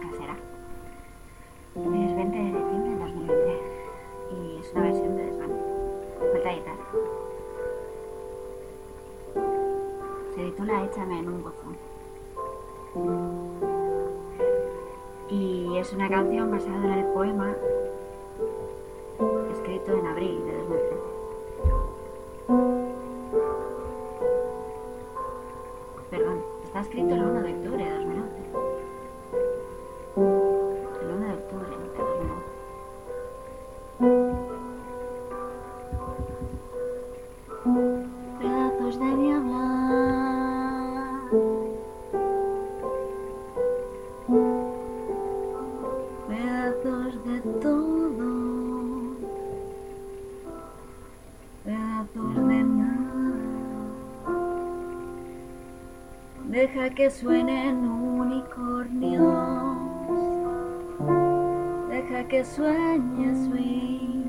casera. Es 20 de diciembre de 2023 y es una versión de desván. Falta. Se titula Échame en un buzón. Y es una canción basada en el poema escrito en abril de Deja que suenen unicornios. Deja que sueñe swing.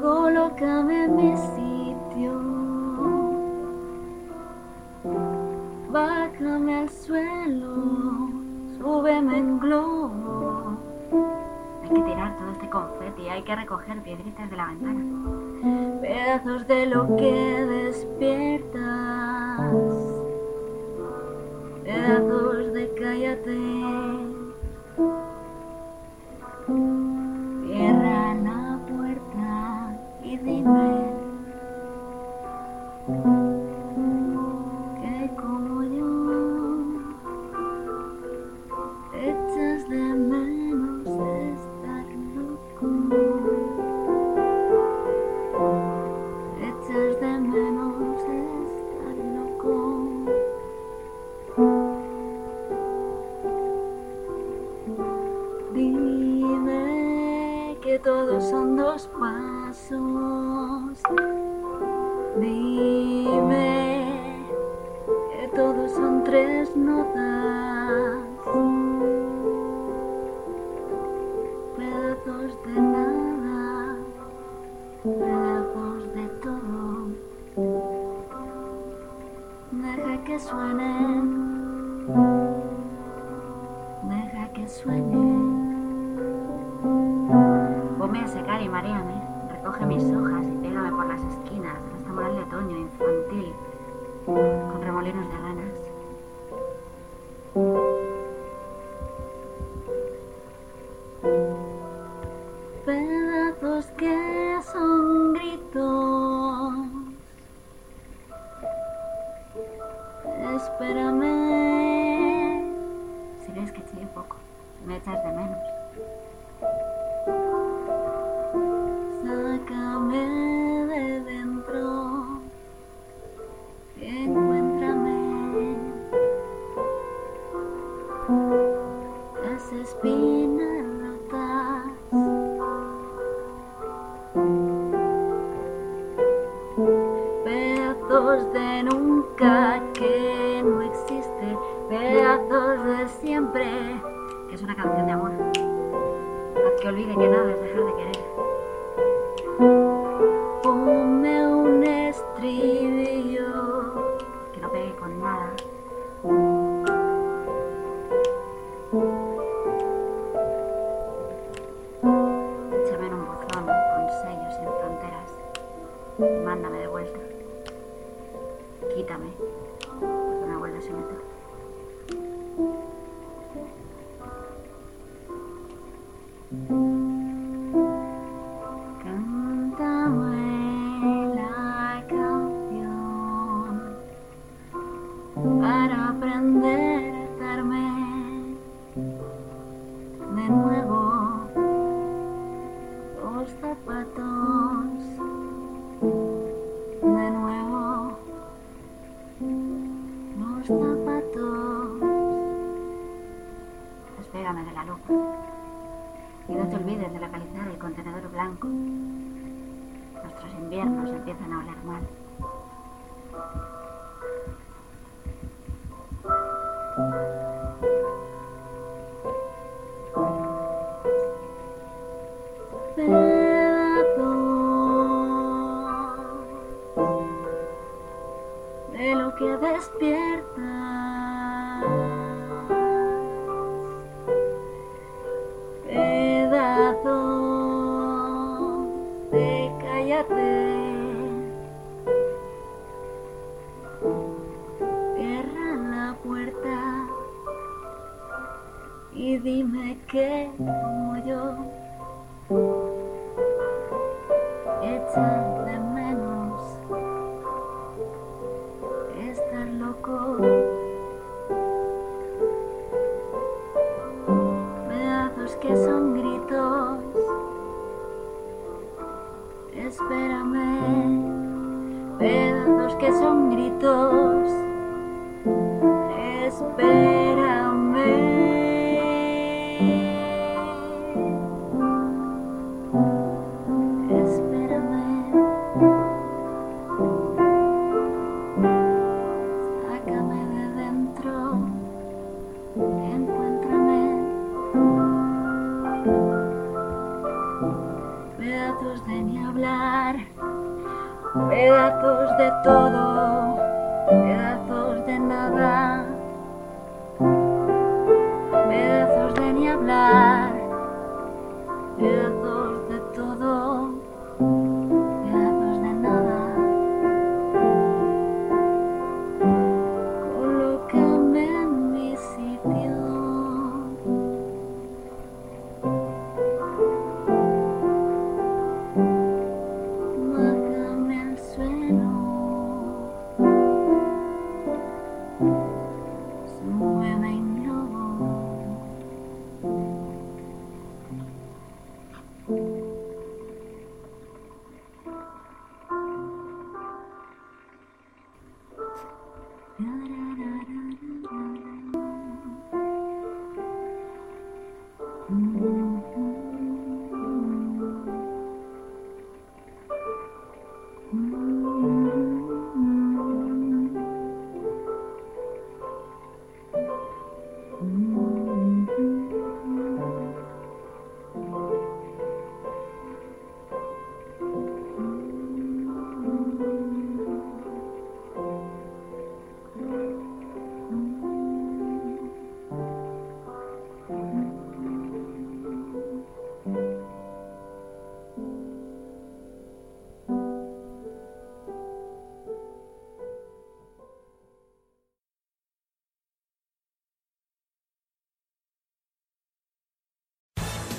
Colócame en mi sitio. Bájame al suelo. Súbeme en globo. Hay que tirar todo este confeti, hay que recoger piedritas de la ventana. Pedazos de lo que despiertas. Pedazos de cállate. Dime que todos son tres notas. Pedazos de nada, pedazos de todo. Deja que suenen, deja que suenen. Ponme a secar y mareame. Recoge mis hojas y pégame por las esquinas moral de otoño infantil con remolinos de ranas. Pedazos que son gritos. Espérame. Si ves que chille poco, si me echas de menos. Es una canción de amor. Haz que olvide que nada es dejar de querer. Ponme un estribillo que no pegue con nada. Échame en un buzón con sellos sin fronteras. Mándame de vuelta. Quítame. Porque me vuelves a meter. De y dime que como yo echas de menos estar loco. Pedazos que son gritos. Espérame. Pedazos que son gritos. Espérame. Pedazos de ni hablar, pedazos de todo, pedazos de nada. Where